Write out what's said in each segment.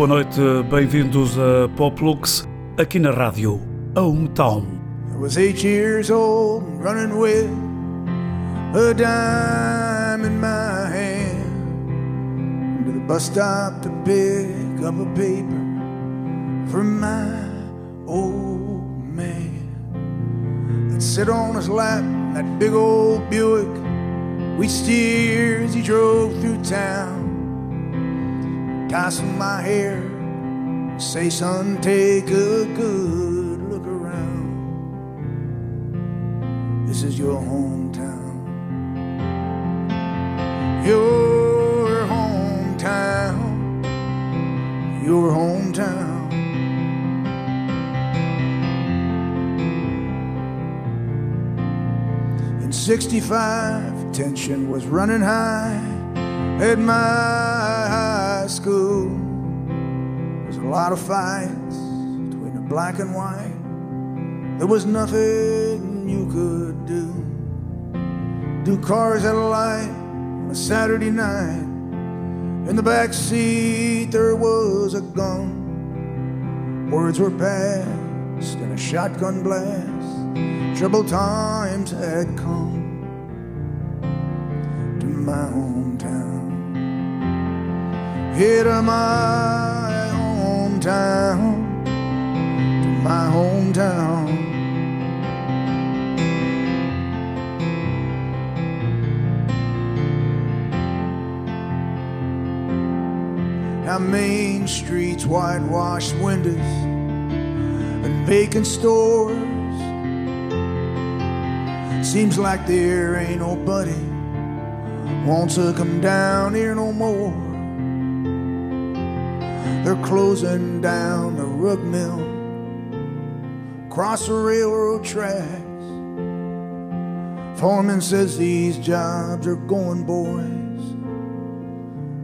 boa noite, bem-vindos a Poplux, aqui na rádio, a Hometown. I was eight years old running with a dime in my hand to the bus stop to pick up a paper for my old man. I'd sit on his lap that big old Buick we steer as he drove through town tossing my hair. Say, son, take a good look around. This is your hometown. Your hometown. Your hometown. In 65, tension was running high at my school. There's a lot of fights between the black and white. There was nothing you could do. Do cars at a light on a Saturday night. In the back seat there was a gun. Words were passed in a shotgun blast. Troubled times had come to my hometown. To my hometown, to my hometown. Now Main Street's whitewashed windows and vacant stores. Seems like there ain't nobody wants to come down here no more. They're closing down the rug mill, across the railroad tracks. Foreman says these jobs are going, boys,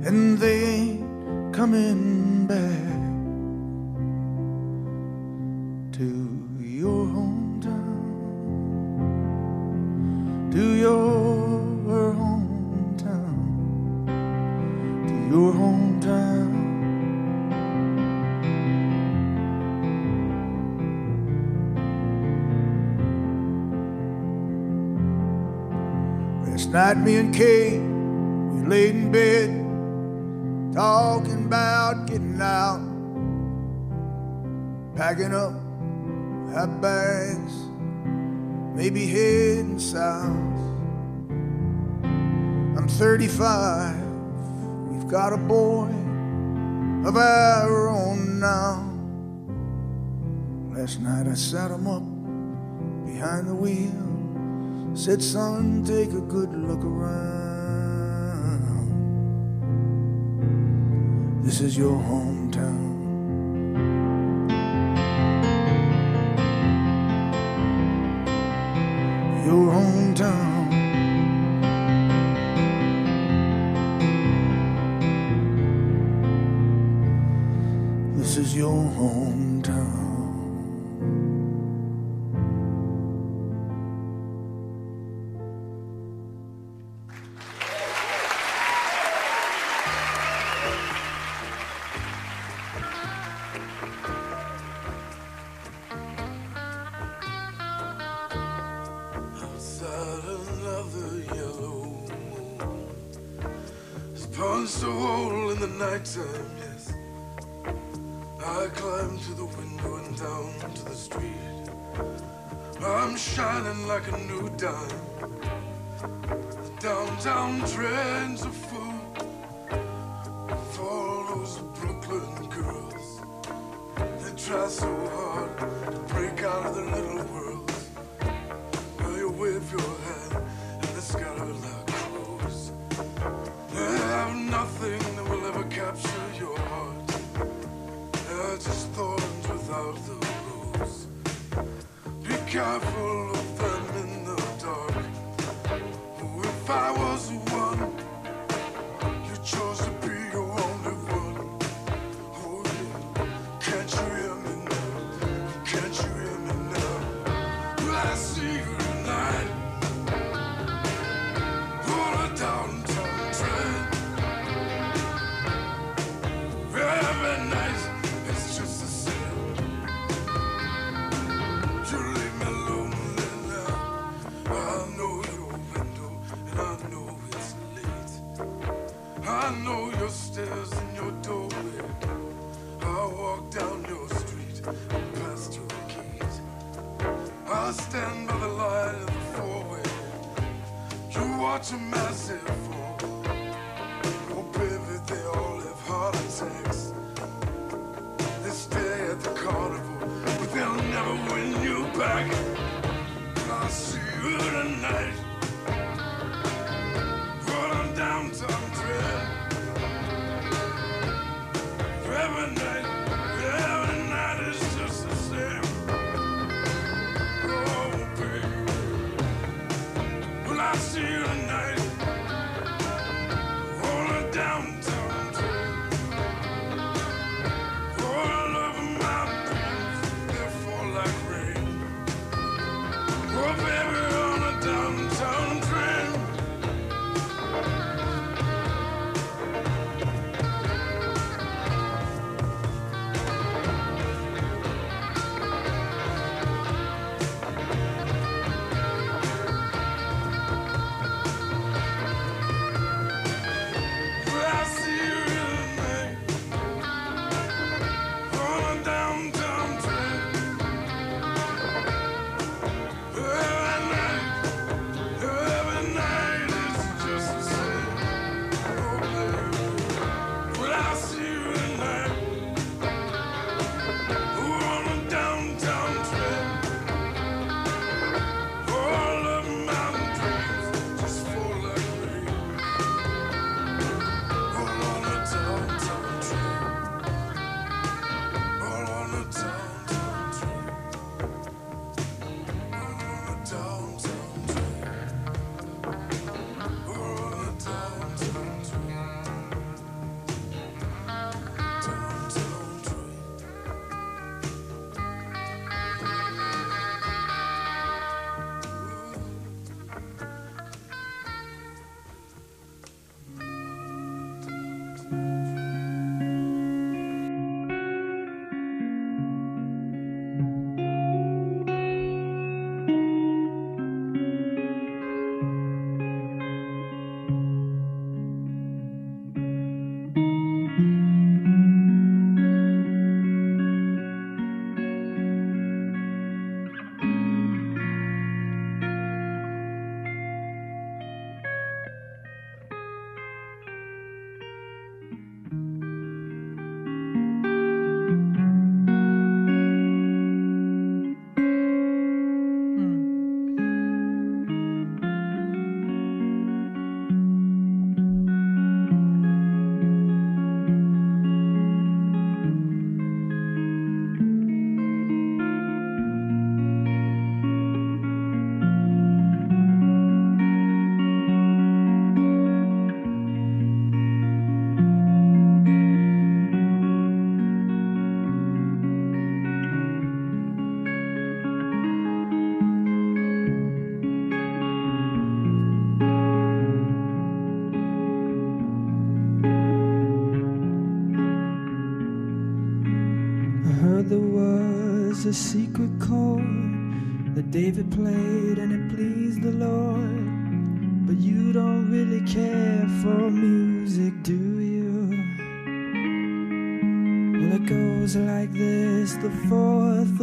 and they ain't coming back night, me and Kate, we laid in bed, talking about getting out, packing up our bags, maybe heading south. I'm 35, we've got a boy of our own now. Last night I sat him up behind the wheel. Said, son, take a good look around. This is your hometown. Your hometown. This is your hometown.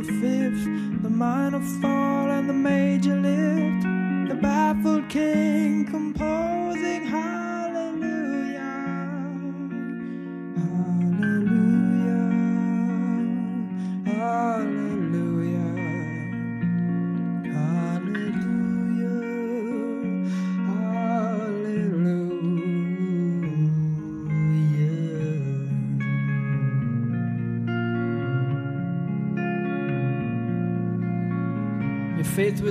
the fifth, the minor five.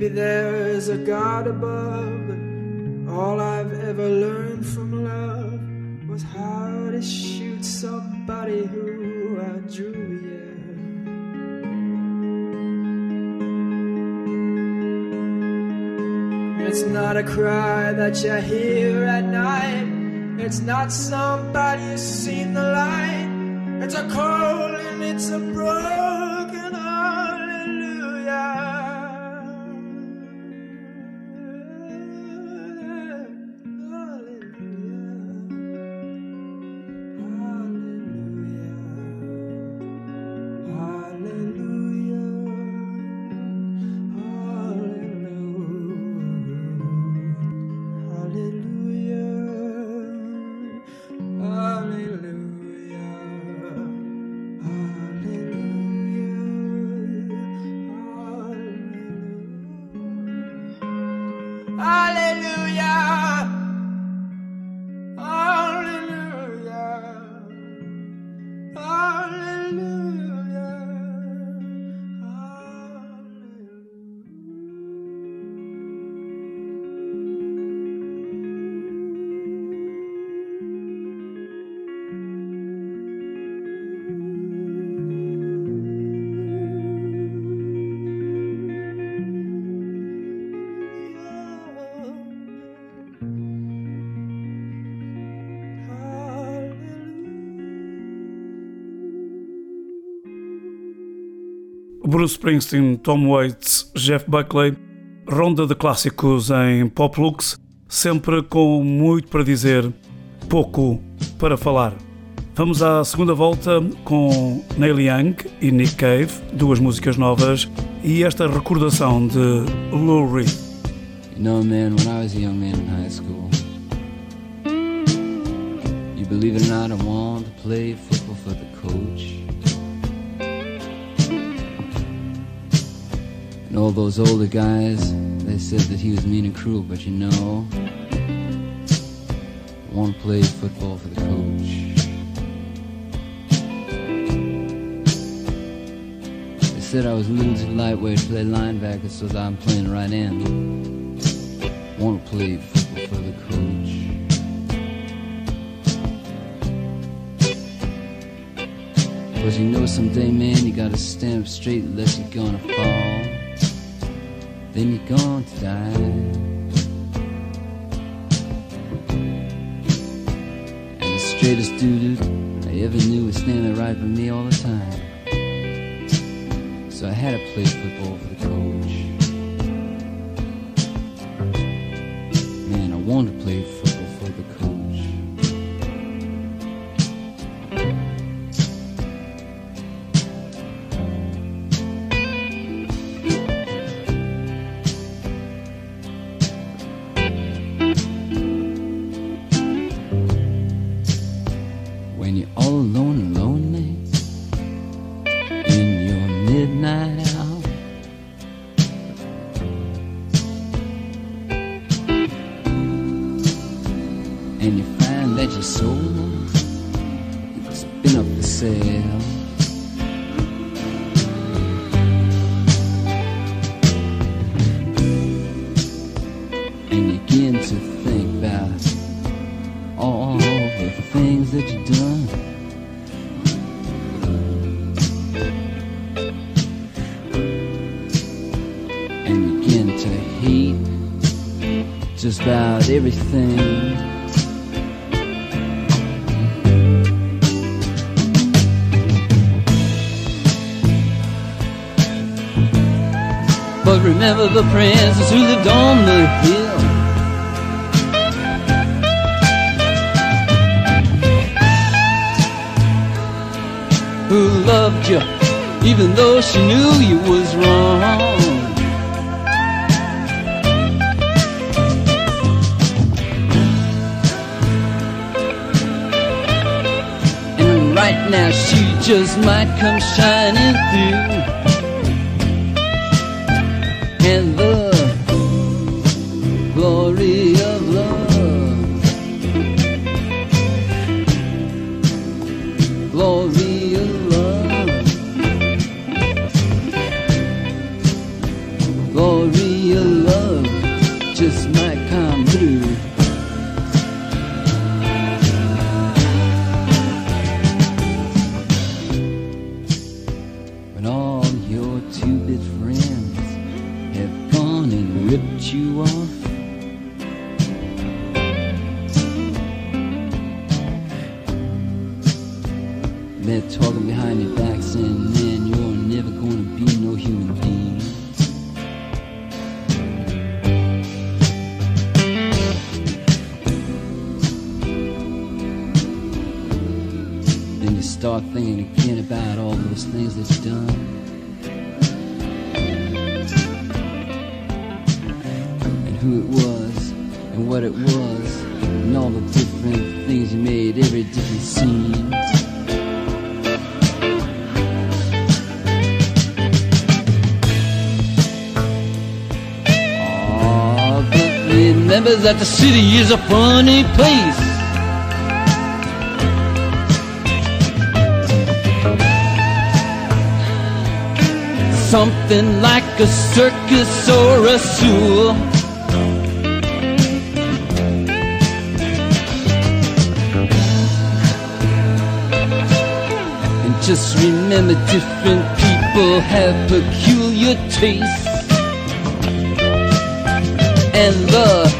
Maybe there's a God above, but all I've ever learned from love was how to shoot somebody who outdrew you. It's not a cry that you hear at night. It's not somebody who's seen the light. It's a call and it's a broken Bruce Springsteen, Tom Waits, Jeff Buckley, ronda de clássicos em Pop Lux, sempre com muito para dizer, pouco para falar. Vamos à segunda volta com Neil Young e Nick Cave, duas músicas novas, e esta recordação de Lou Reed. You know, man, when I was a young man in high school, you believe it or not, I wanted to play football all those older guys, they said that he was mean and cruel, but you know, to play football for the coach. They said I was a little too lightweight to play linebacker, so I'm playing right. Want to play football for the coach. Cause you know someday, man, you gotta stand up straight unless you're gonna fall. Then you're going to die. And the straightest dude I ever knew was standing right by me all the time. So I had to play football for the coach. Man, I want to play football everything. But remember the princess who lived on the hill. Who loved you even though she knew you was wrong. Now she just might come shining through. And the that the city is a funny place. Something like a circus or a zoo. And just remember different people have peculiar tastes. And the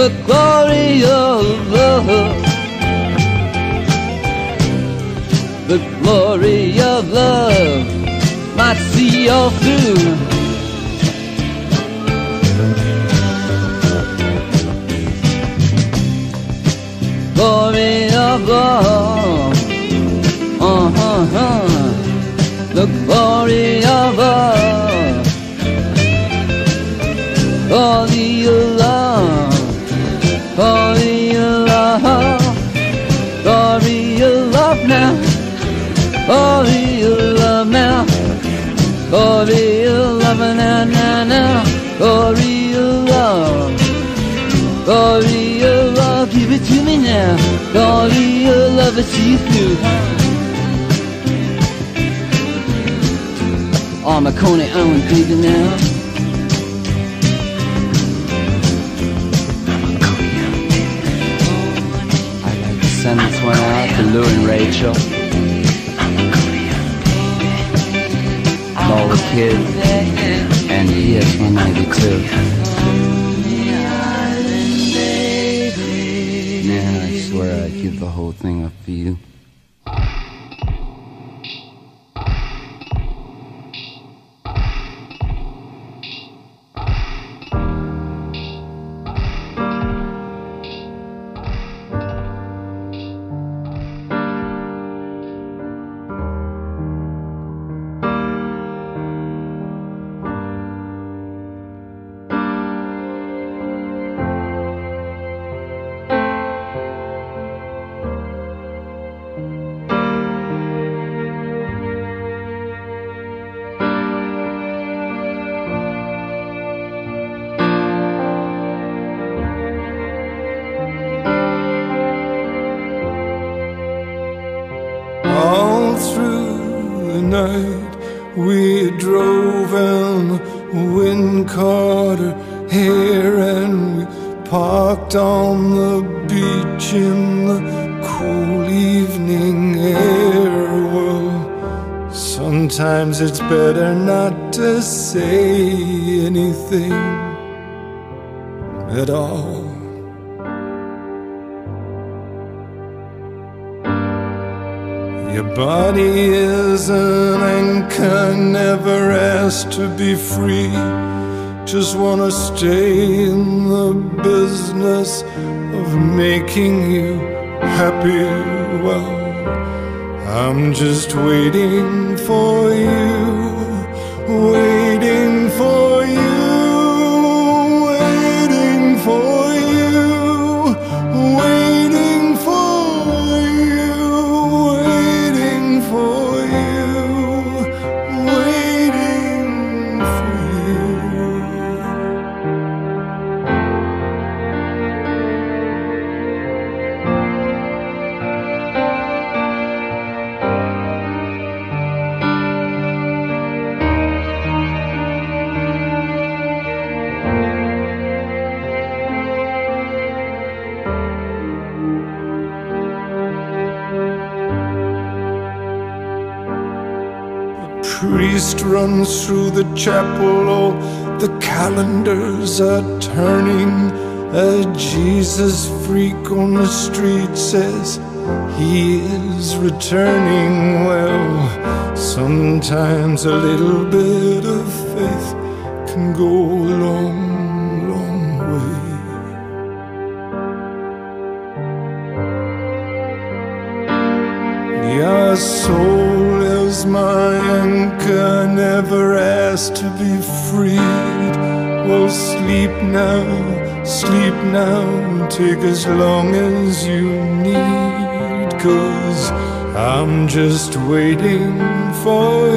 The glory of love. The glory of love might see you through. Glory of love. Uh-huh, huh. The glory of love. Glory of Glory of love now. Glory of love now, now, now. Glory of love. Glory of love, give it to me now. Glory of love, I see you through. Oh, my Coney Island, baby now. I'd like to send this one out to Lou and Rachel. All the kids. And yes, 192. Man, I swear I'd give the whole thing up for you. just wanna stay in the business of making you happy. Well, I'm just waiting for you. Wait. chapel. Oh, the calendars are turning. A Jesus freak on the street says he is returning. Well, sometimes a little bit of faith can go a long to be freed. Well, sleep now, sleep now, take as long as you need, cause I'm just waiting for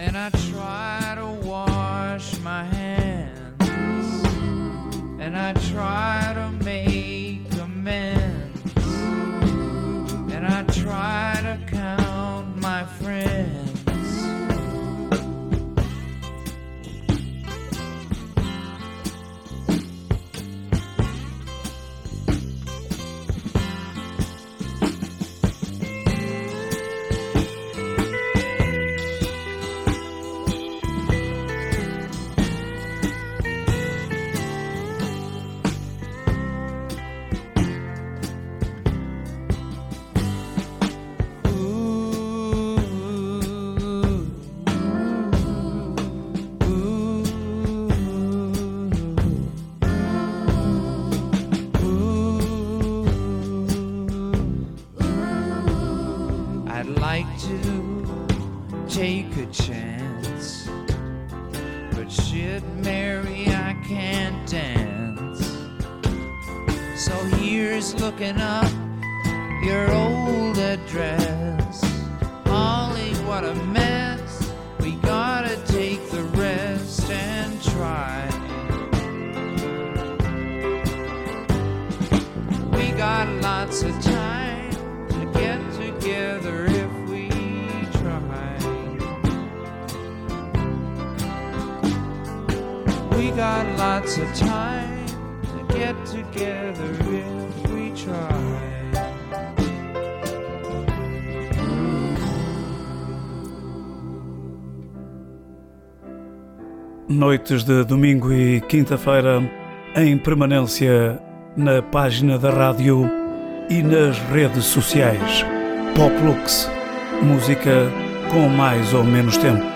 and I try to wash my hands, and I try. noites de domingo e quinta-feira em permanência na página da rádio e nas redes sociais. Poplux, música com mais ou menos tempo.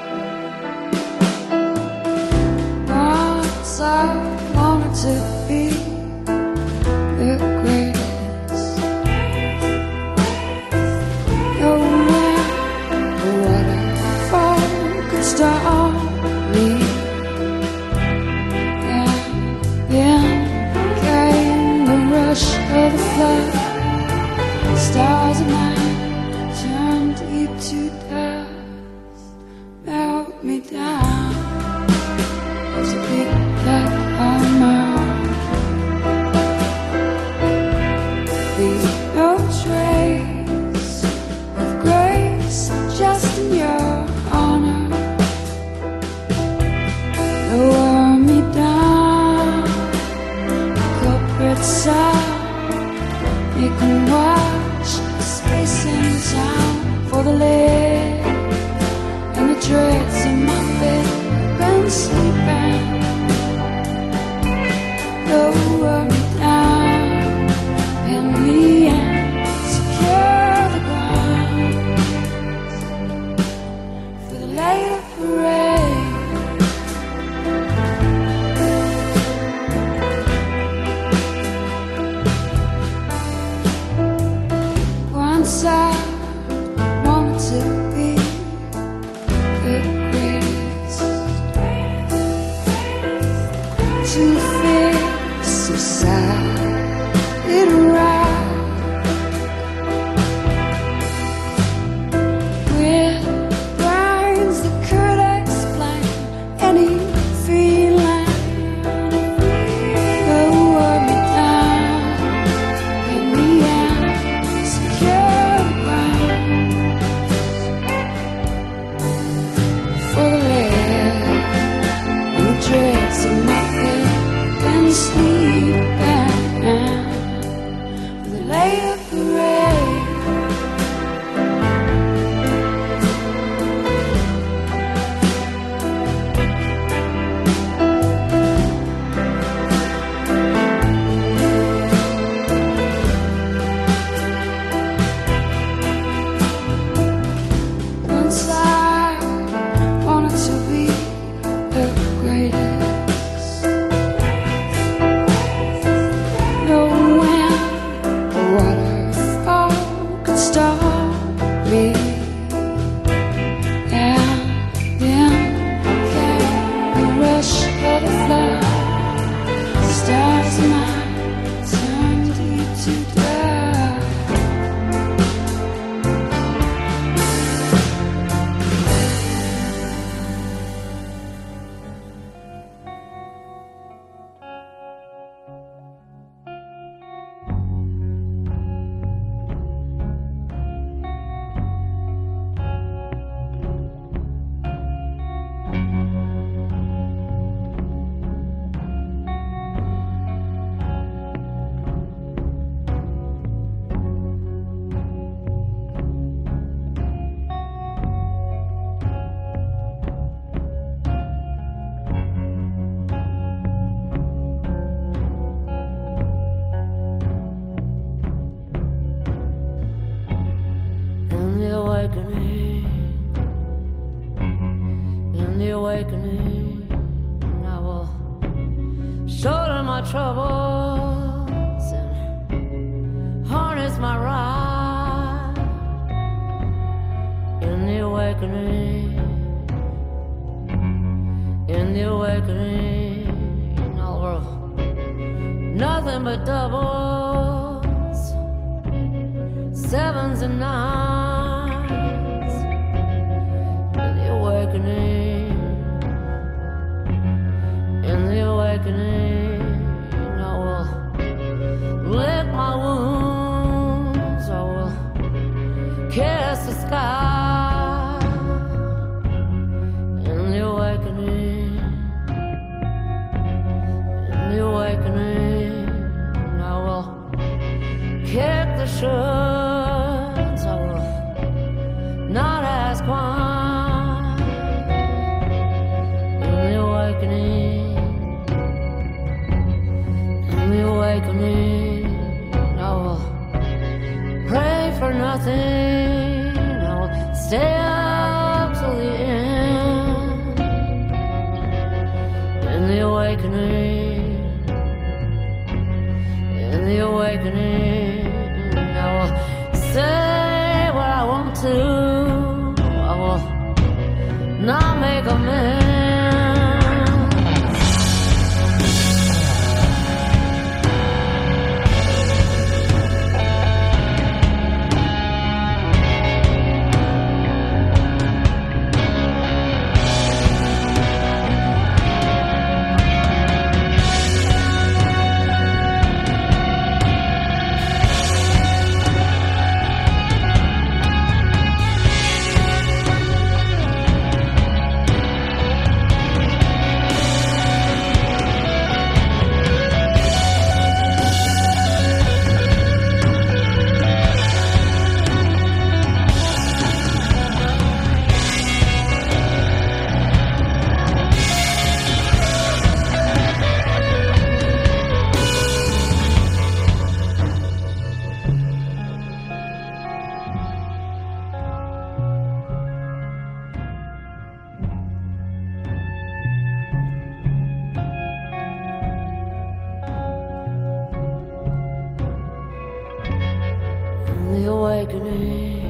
In the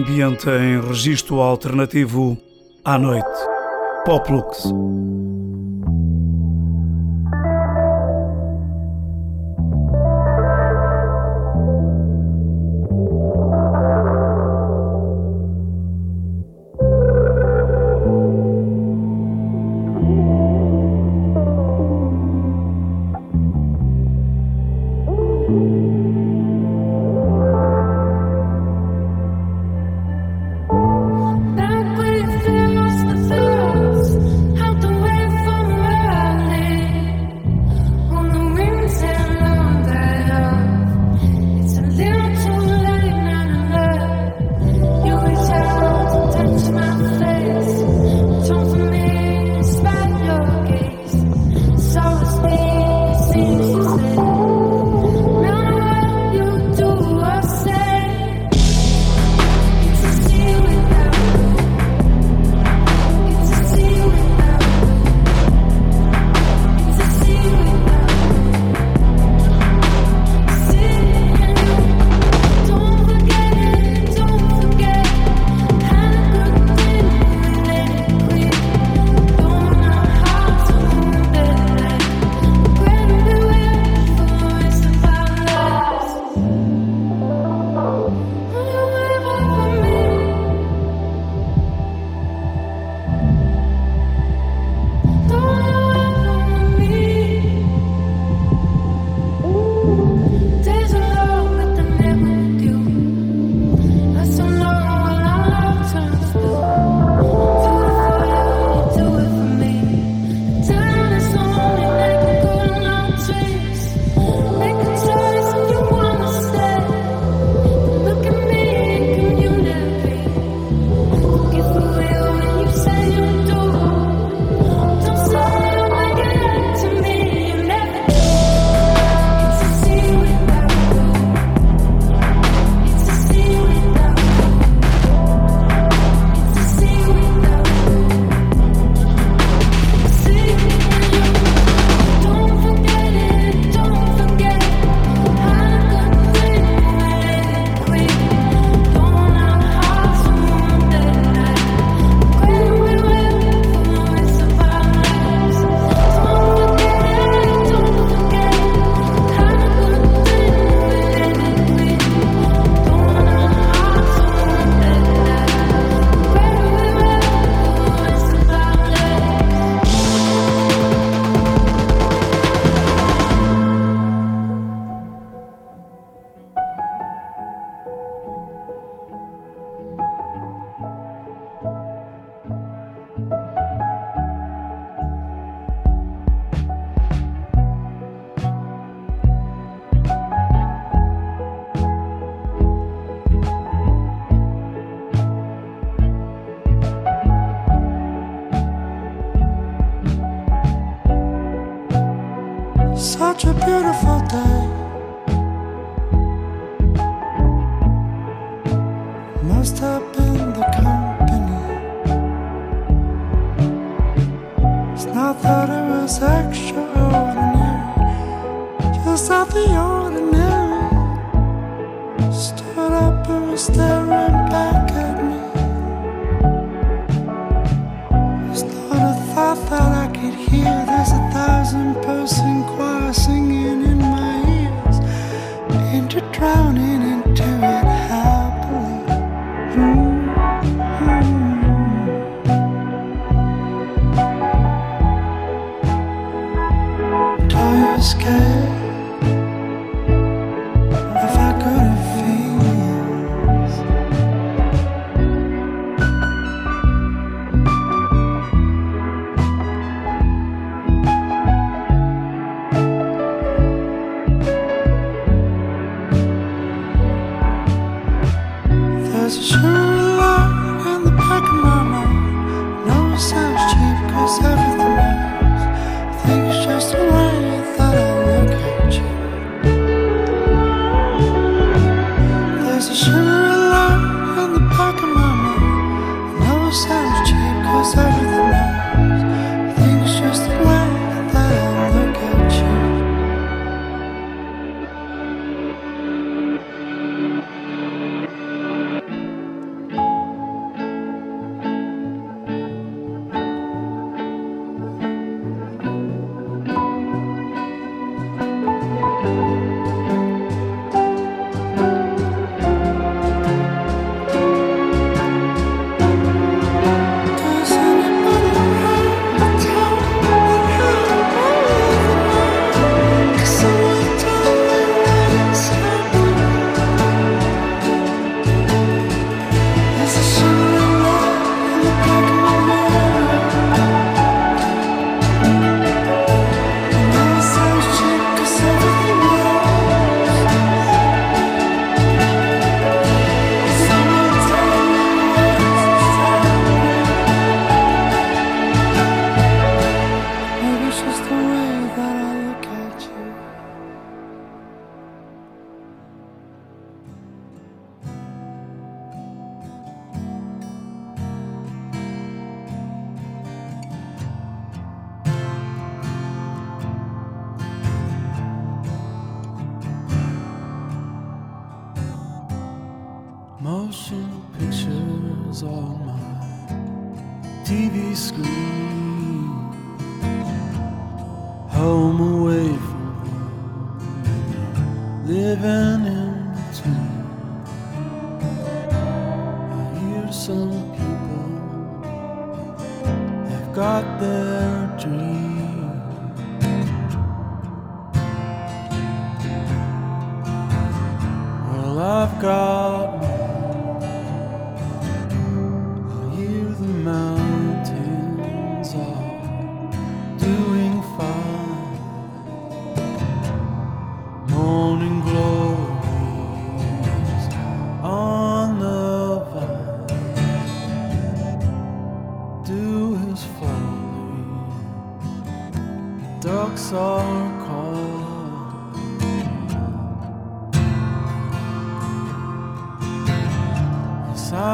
ambiente em registro alternativo à noite. Poplux.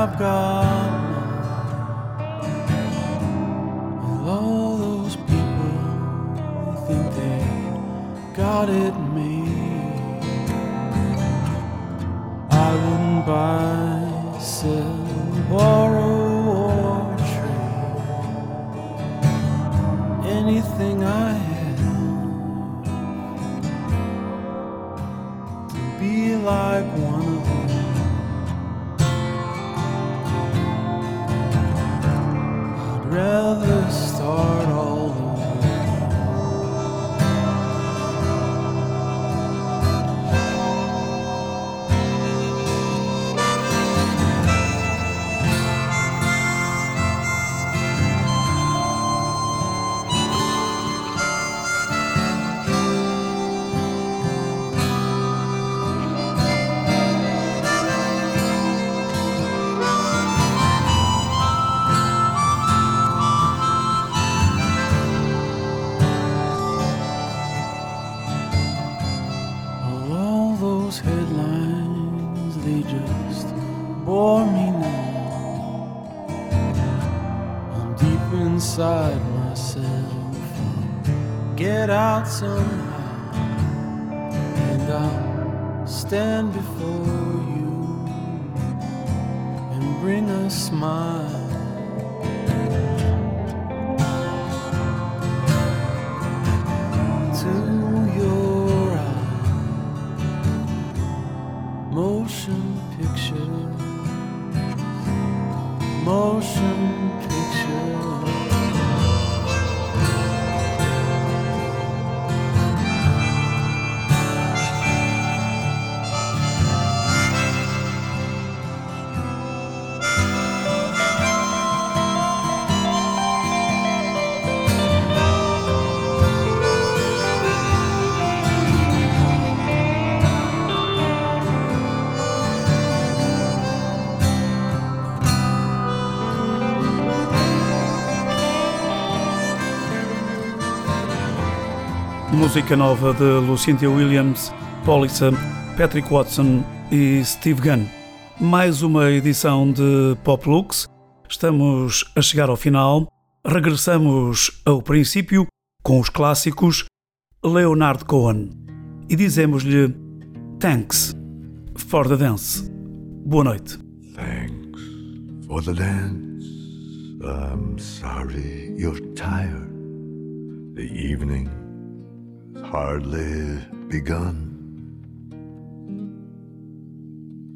I've got. All those people think they got it. I wouldn't buy, sell, borrow, Música nova de Lucinda Williams, Polissa, Patrick Watson e Steve Gunn. Mais uma edição de Pop Lux. Estamos a chegar ao final. Regressamos ao princípio com os clássicos Leonard Cohen e dizemos-lhe Thanks for the dance. Boa noite. Thanks for the dance. I'm sorry you're tired. The evening hardly begun.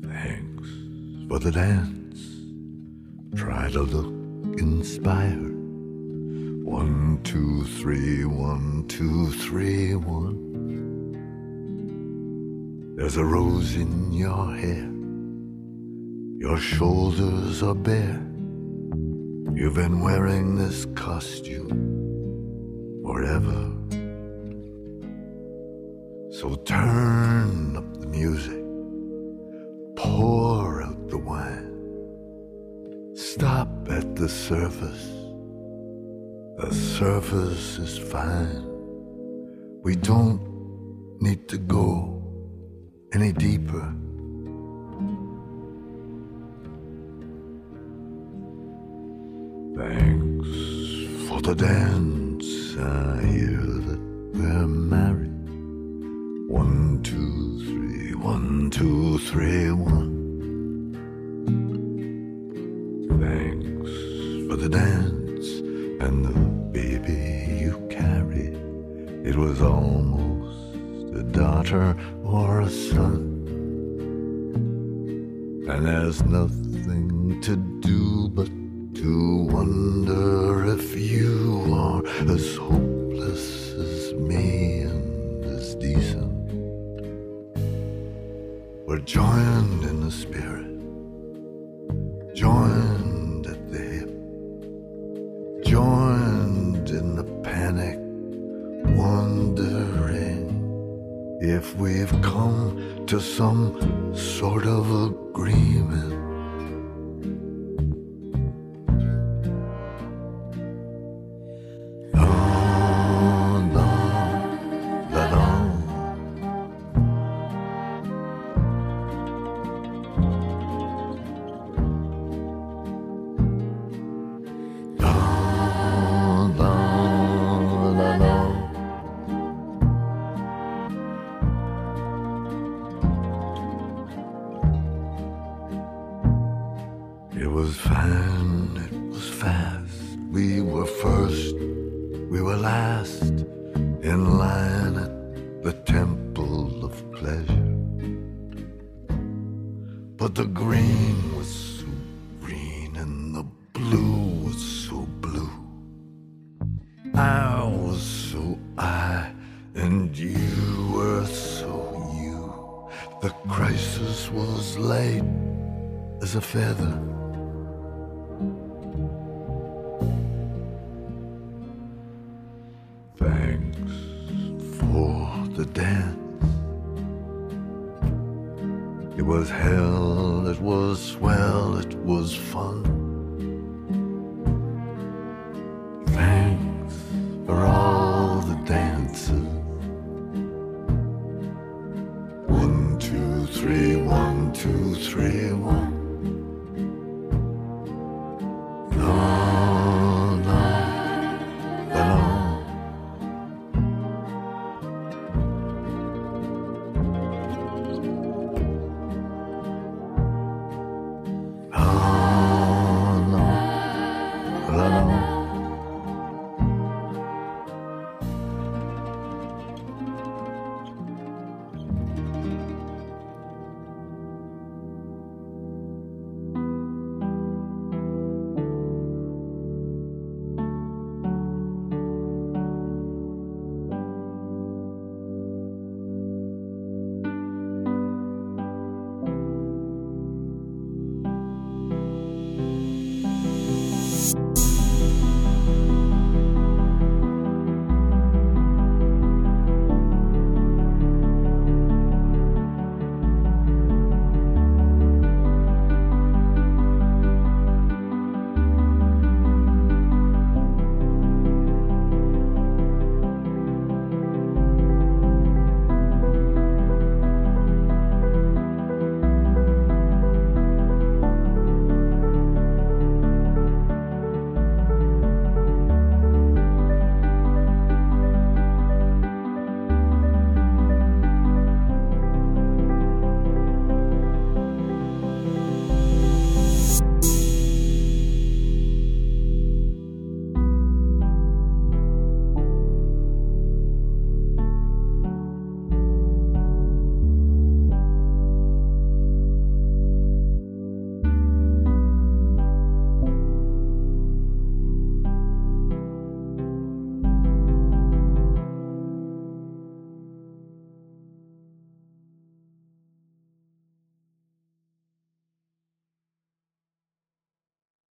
Thanks for the dance. Try to look inspired. One, two, three, one, two, three, one. There's a rose in your hair. Your shoulders are bare. You've been wearing this costume forever. So turn up the music, pour out the wine. Stop at the surface. The surface is fine. We don't need to go any deeper. Thanks for the dance. I hear that we're married. One, two, three, one. Thanks for the dance and the baby you carried. It was almost a daughter or a son. And there's nothing to do but to wonder if you are as as a feather.